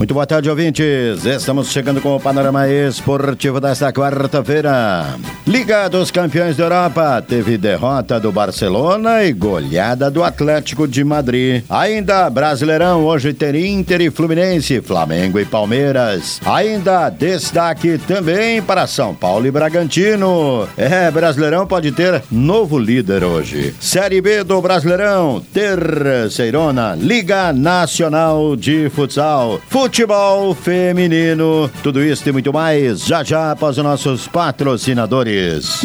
Muito boa tarde, ouvintes. Estamos chegando com o panorama esportivo desta quarta-feira. Liga dos Campeões da Europa teve derrota do Barcelona e goleada do Atlético de Madrid. Ainda Brasileirão, hoje tem Inter e Fluminense, Flamengo e Palmeiras. Ainda destaque também para São Paulo e Bragantino. É, Brasileirão pode ter novo líder hoje. Série B do Brasileirão, terceirona, Liga Nacional de Futsal. Futsal futebol feminino. Tudo isso e muito mais já já após os nossos patrocinadores.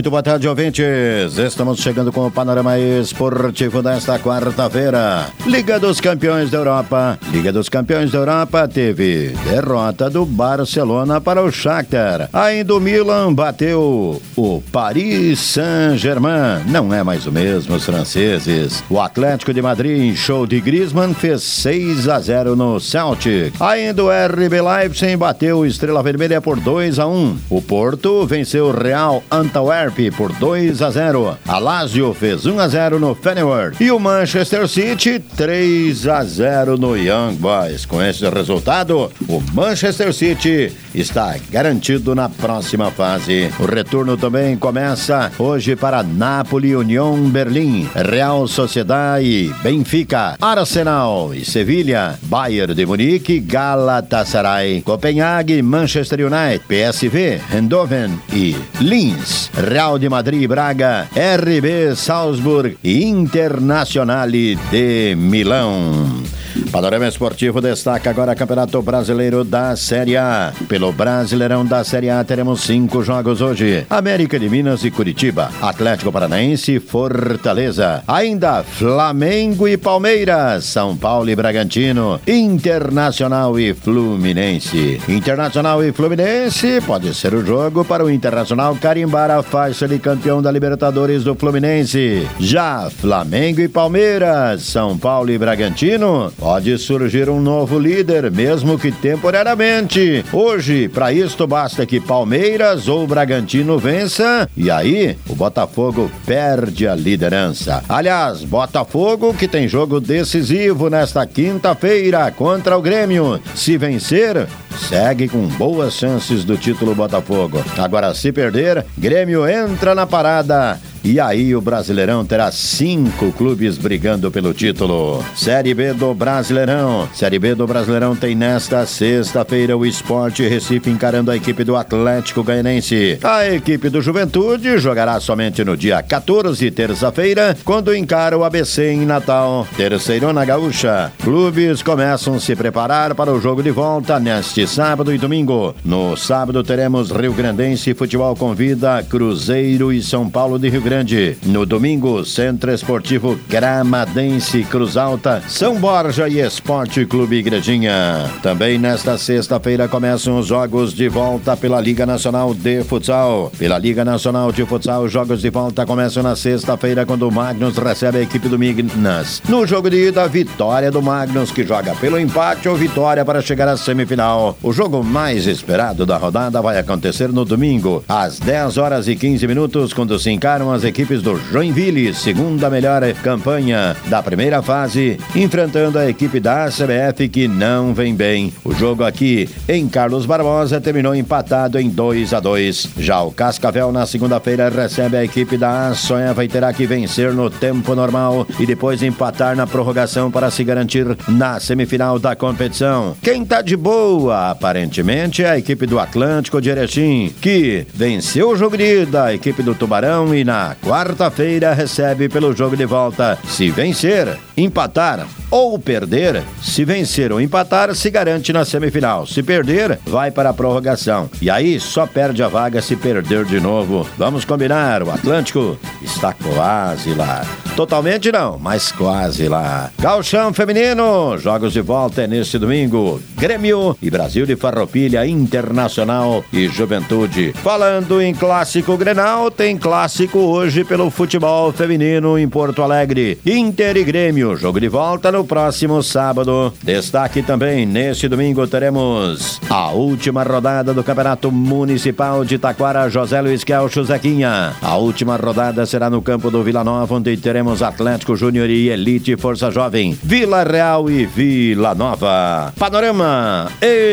Muito boa tarde, ouvintes. Estamos chegando com o panorama esportivo desta quarta-feira. Liga dos Campeões da Europa. Liga dos Campeões da Europa teve derrota do Barcelona para o Shakhtar. Ainda o Milan bateu o Paris Saint-Germain. Não é mais o mesmo os franceses. O Atlético de Madrid em show de Griezmann fez 6 a 0 no Celtic. Ainda o RB Leipzig bateu o Estrela Vermelha por 2 a 1. O Porto venceu o Real Antwerp por 2 a 0. A Lazio fez 1 a 0 no Feyenoord e o Manchester City 3 a 0 no Young Boys. Com esse resultado, o Manchester City está garantido na próxima fase. O retorno também começa hoje para Napoli, União Berlim, Real Sociedade, Benfica, Arsenal e Sevilha, Bayern de Munique, Galatasaray, Copenhague, Manchester United, PSV, Eindhoven e Linz. Real de Madrid, Braga, RB Salzburg e Internazionale de Milão. Panorama Esportivo destaca agora Campeonato Brasileiro da Série A. Pelo Brasileirão da Série A teremos cinco jogos hoje: América de Minas e Curitiba, Atlético Paranaense e Fortaleza. Ainda Flamengo e Palmeiras, São Paulo e Bragantino, Internacional e Fluminense. Internacional e Fluminense pode ser o jogo para o Internacional carimbar a faixa de campeão da Libertadores do Fluminense. Já Flamengo e Palmeiras, São Paulo e Bragantino Pode surgir um novo líder, mesmo que temporariamente. Hoje, para isto, basta que Palmeiras ou Bragantino vença e aí o Botafogo perde a liderança. Aliás, Botafogo que tem jogo decisivo nesta quinta-feira contra o Grêmio. Se vencer, segue com boas chances do título Botafogo. Agora, se perder, Grêmio entra na parada e aí o Brasileirão terá cinco clubes brigando pelo título. Série B do Brasileirão. Série B do Brasileirão tem nesta sexta-feira o Esporte Recife encarando a equipe do Atlético Goianense. A equipe do Juventude jogará somente no dia 14, terça-feira, quando encara o ABC em Natal. Terceirona Gaúcha. Clubes começam a se preparar para o jogo de volta neste sábado e domingo. No sábado teremos Rio Grandense Futebol Convida, Cruzeiro e São Paulo de Rio Grande Grande. No domingo, Centro Esportivo Gramadense Cruz Alta, São Borja e Esporte Clube Igrejinha. Também nesta sexta-feira começam os jogos de volta pela Liga Nacional de Futsal. Pela Liga Nacional de Futsal, os jogos de volta começam na sexta-feira quando o Magnus recebe a equipe do Minas. No jogo de ida, vitória do Magnus que joga pelo empate ou vitória para chegar à semifinal. O jogo mais esperado da rodada vai acontecer no domingo, às 10 horas e 15 minutos, quando se encaram as as equipes do Joinville, segunda melhor campanha da primeira fase, enfrentando a equipe da CBF que não vem bem. O jogo aqui em Carlos Barbosa terminou empatado em 2 a 2. Já o Cascavel na segunda-feira recebe a equipe da Sonhava e terá que vencer no tempo normal e depois empatar na prorrogação para se garantir na semifinal da competição. Quem tá de boa, aparentemente, é a equipe do Atlântico de Erechim, que venceu o jogo de equipe do Tubarão e na quarta-feira recebe pelo jogo de volta. Se vencer, empatar ou perder, se vencer ou empatar, se garante na semifinal. Se perder, vai para a prorrogação. E aí só perde a vaga se perder de novo. Vamos combinar, o Atlântico está quase lá. Totalmente não, mas quase lá. Galchão Feminino, jogos de volta é neste domingo. Grêmio e Brasil de Farroupilha Internacional e Juventude. Falando em clássico Grenal, tem clássico hoje pelo futebol feminino em Porto Alegre. Inter e Grêmio, jogo de volta no próximo sábado. Destaque também, neste domingo teremos a última rodada do Campeonato Municipal de Taquara, José Luiz Kelcho Zequinha. A última rodada será no campo do Vila Nova, onde teremos Atlético Júnior e Elite Força Jovem, Vila Real e Vila Nova. Panorama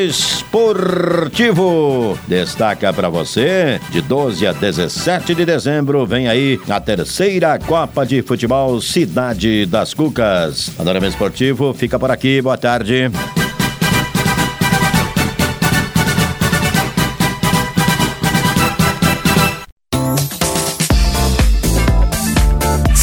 Esportivo destaca para você de 12 a 17 de dezembro vem aí a terceira Copa de Futebol Cidade das Cucas. Panorama Esportivo fica por aqui. Boa tarde.